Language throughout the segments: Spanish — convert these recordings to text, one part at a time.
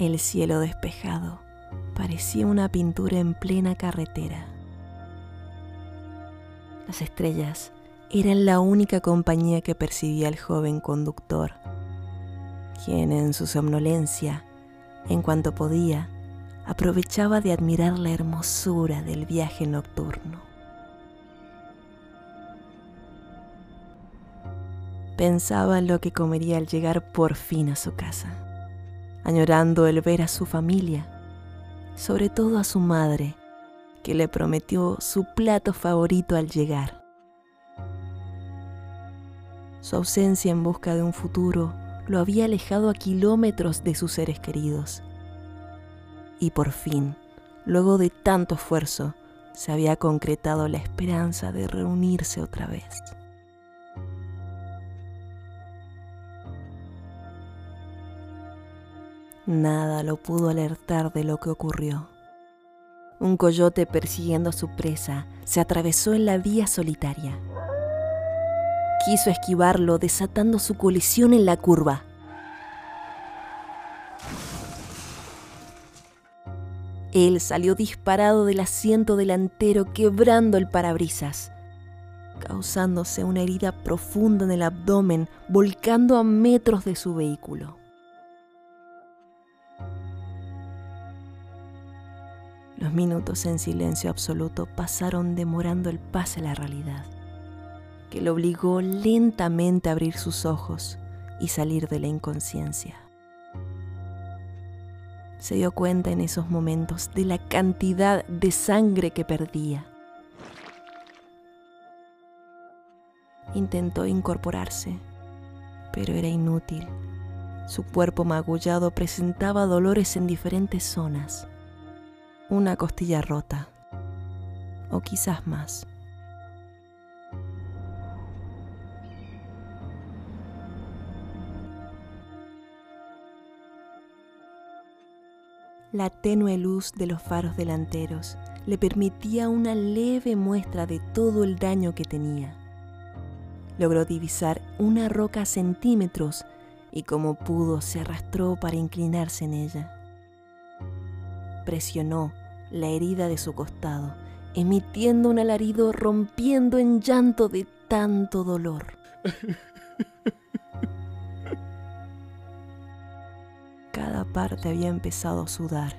El cielo despejado parecía una pintura en plena carretera. Las estrellas eran la única compañía que percibía el joven conductor, quien en su somnolencia, en cuanto podía, aprovechaba de admirar la hermosura del viaje nocturno. Pensaba en lo que comería al llegar por fin a su casa, añorando el ver a su familia, sobre todo a su madre, que le prometió su plato favorito al llegar. Su ausencia en busca de un futuro lo había alejado a kilómetros de sus seres queridos. Y por fin, luego de tanto esfuerzo, se había concretado la esperanza de reunirse otra vez. Nada lo pudo alertar de lo que ocurrió. Un coyote persiguiendo a su presa se atravesó en la vía solitaria. Quiso esquivarlo desatando su colisión en la curva. Él salió disparado del asiento delantero quebrando el parabrisas, causándose una herida profunda en el abdomen, volcando a metros de su vehículo. Los minutos en silencio absoluto pasaron demorando el pase a la realidad, que lo obligó lentamente a abrir sus ojos y salir de la inconsciencia. Se dio cuenta en esos momentos de la cantidad de sangre que perdía. Intentó incorporarse, pero era inútil. Su cuerpo magullado presentaba dolores en diferentes zonas una costilla rota, o quizás más. La tenue luz de los faros delanteros le permitía una leve muestra de todo el daño que tenía. Logró divisar una roca a centímetros y como pudo se arrastró para inclinarse en ella. Presionó la herida de su costado, emitiendo un alarido rompiendo en llanto de tanto dolor. Cada parte había empezado a sudar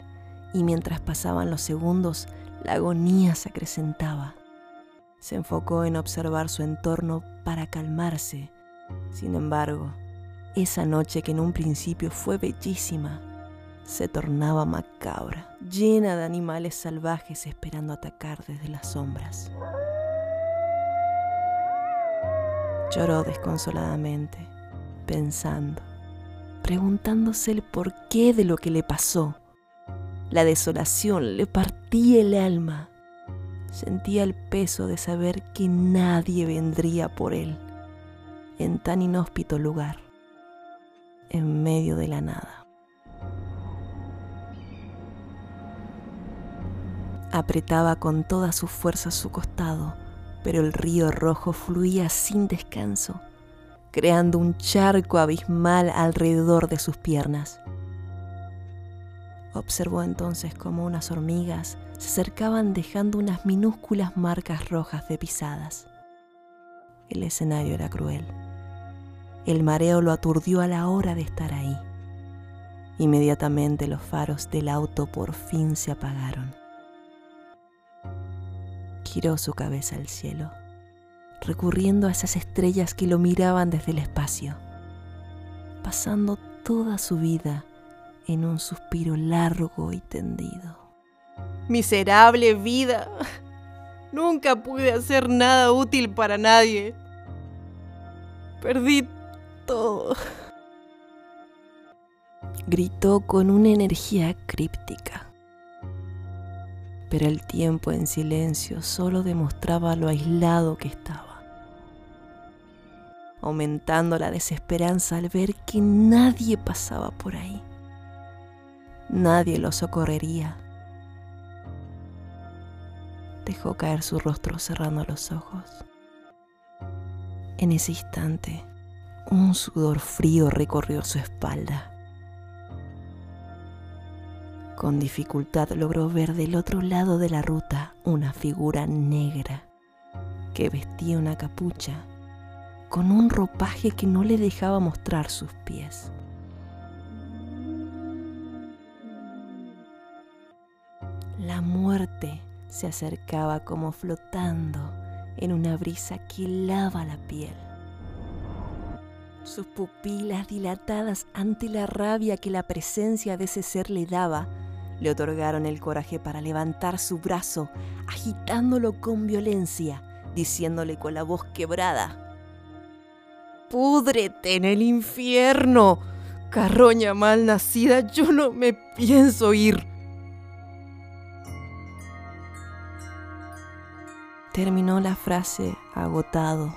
y mientras pasaban los segundos, la agonía se acrecentaba. Se enfocó en observar su entorno para calmarse. Sin embargo, esa noche que en un principio fue bellísima, se tornaba macabra, llena de animales salvajes esperando atacar desde las sombras. Lloró desconsoladamente, pensando, preguntándose el porqué de lo que le pasó. La desolación le partía el alma. Sentía el peso de saber que nadie vendría por él en tan inhóspito lugar, en medio de la nada. Apretaba con toda su fuerza su costado, pero el río rojo fluía sin descanso, creando un charco abismal alrededor de sus piernas. Observó entonces cómo unas hormigas se acercaban dejando unas minúsculas marcas rojas de pisadas. El escenario era cruel. El mareo lo aturdió a la hora de estar ahí. Inmediatamente los faros del auto por fin se apagaron giró su cabeza al cielo, recurriendo a esas estrellas que lo miraban desde el espacio, pasando toda su vida en un suspiro largo y tendido. Miserable vida. Nunca pude hacer nada útil para nadie. Perdí todo. Gritó con una energía críptica pero el tiempo en silencio solo demostraba lo aislado que estaba, aumentando la desesperanza al ver que nadie pasaba por ahí. Nadie lo socorrería. Dejó caer su rostro cerrando los ojos. En ese instante, un sudor frío recorrió su espalda. Con dificultad logró ver del otro lado de la ruta una figura negra que vestía una capucha con un ropaje que no le dejaba mostrar sus pies. La muerte se acercaba como flotando en una brisa que lava la piel. Sus pupilas dilatadas ante la rabia que la presencia de ese ser le daba, le otorgaron el coraje para levantar su brazo, agitándolo con violencia, diciéndole con la voz quebrada, Púdrete en el infierno, carroña mal nacida, yo no me pienso ir. Terminó la frase agotado,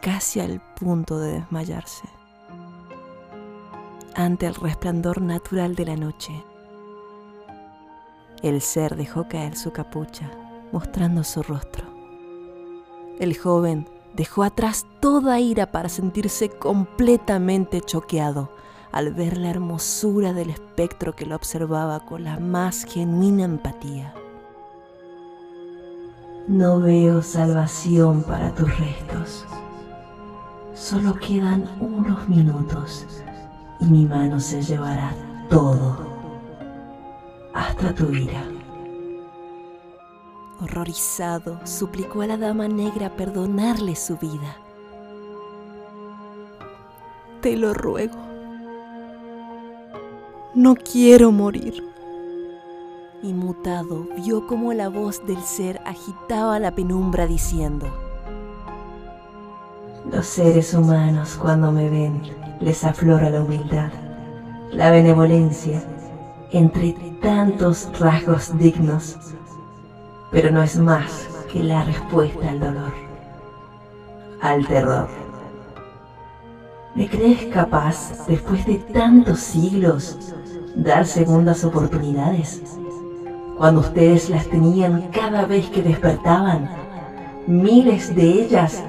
casi al punto de desmayarse. Ante el resplandor natural de la noche, el ser dejó caer su capucha, mostrando su rostro. El joven dejó atrás toda ira para sentirse completamente choqueado al ver la hermosura del espectro que lo observaba con la más genuina empatía. No veo salvación para tus restos. Solo quedan unos minutos y mi mano se llevará todo, tu ira. Horrorizado, suplicó a la dama negra perdonarle su vida. Te lo ruego. No quiero morir Inmutado, vio cómo la voz del ser agitaba la penumbra diciendo, Los seres humanos cuando me ven les aflora la humildad, la benevolencia, entre tantos rasgos dignos, pero no es más que la respuesta al dolor, al terror. ¿Me crees capaz, después de tantos siglos, dar segundas oportunidades? cuando ustedes las tenían cada vez que despertaban, miles de ellas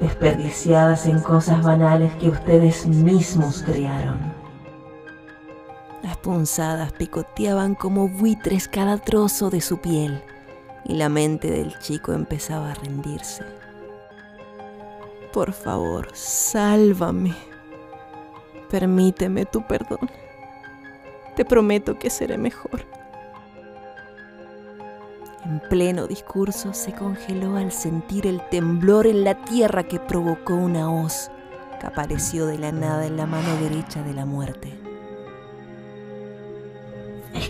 desperdiciadas en cosas banales que ustedes mismos crearon. Punzadas picoteaban como buitres cada trozo de su piel y la mente del chico empezaba a rendirse. Por favor, sálvame. Permíteme tu perdón. Te prometo que seré mejor. En pleno discurso se congeló al sentir el temblor en la tierra que provocó una hoz que apareció de la nada en la mano derecha de la muerte.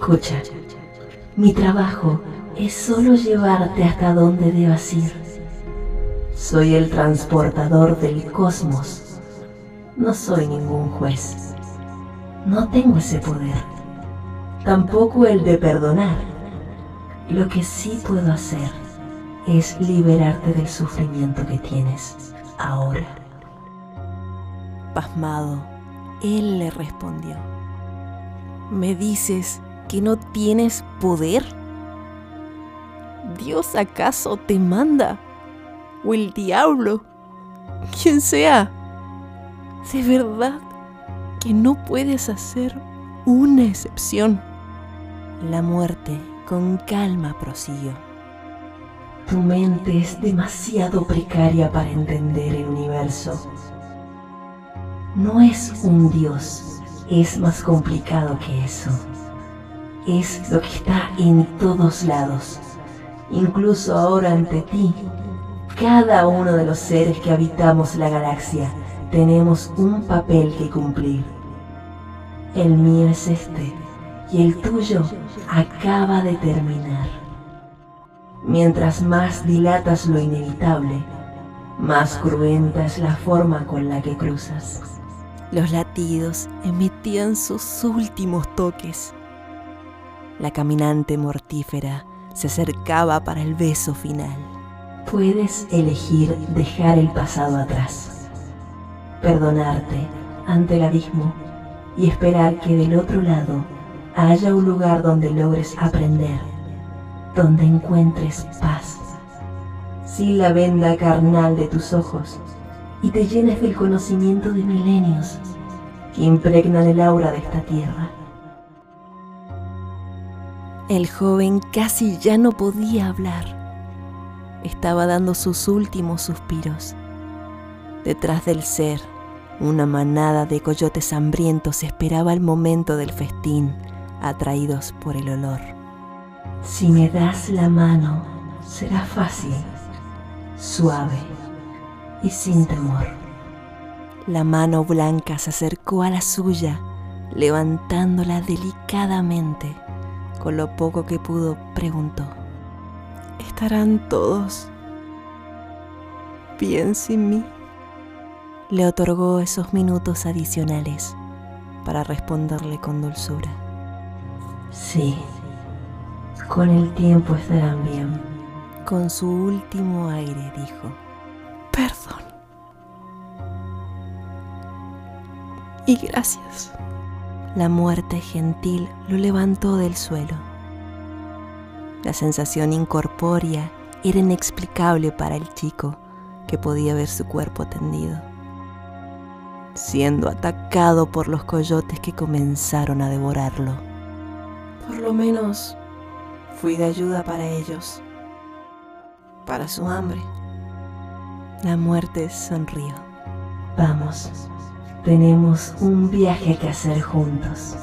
Escucha, mi trabajo es solo llevarte hasta donde debas ir. Soy el transportador del cosmos. No soy ningún juez. No tengo ese poder. Tampoco el de perdonar lo que sí puedo hacer es liberarte del sufrimiento que tienes ahora. Pasmado, él le respondió, ¿me dices que no tienes poder? ¿Dios acaso te manda? ¿O el diablo? Quien sea. De verdad que no puedes hacer una excepción. La muerte con calma prosiguió. Tu mente es demasiado precaria para entender el universo. No es un Dios, es más complicado que eso. Es lo que está en todos lados, incluso ahora ante ti. Cada uno de los seres que habitamos la galaxia tenemos un papel que cumplir. El mío es este y el tuyo acaba de terminar. Mientras más dilatas lo inevitable, más cruenta es la forma con la que cruzas. Los latidos emitían sus últimos toques. La caminante mortífera se acercaba para el beso final. Puedes elegir dejar el pasado atrás, perdonarte ante el abismo y esperar que del otro lado haya un lugar donde logres aprender, donde encuentres paz, sin la venda carnal de tus ojos y te llenes del conocimiento de milenios que impregnan el aura de esta tierra. El joven casi ya no podía hablar. Estaba dando sus últimos suspiros. Detrás del ser, una manada de coyotes hambrientos esperaba el momento del festín, atraídos por el olor. Si me das la mano, será fácil, suave y sin temor. La mano blanca se acercó a la suya, levantándola delicadamente. Con lo poco que pudo, preguntó. ¿Estarán todos bien sin mí? Le otorgó esos minutos adicionales para responderle con dulzura. Sí, con el tiempo estarán bien. Con su último aire dijo. Perdón. Y gracias. La muerte gentil lo levantó del suelo. La sensación incorpórea era inexplicable para el chico que podía ver su cuerpo tendido, siendo atacado por los coyotes que comenzaron a devorarlo. Por lo menos fui de ayuda para ellos, para su hambre. La muerte sonrió. Vamos, tenemos un viaje que hacer juntos.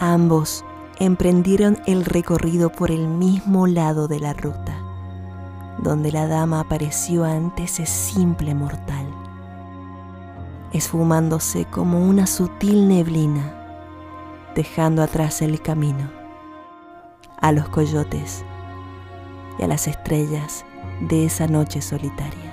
Ambos emprendieron el recorrido por el mismo lado de la ruta, donde la dama apareció ante ese simple mortal, esfumándose como una sutil neblina, dejando atrás el camino, a los coyotes y a las estrellas de esa noche solitaria.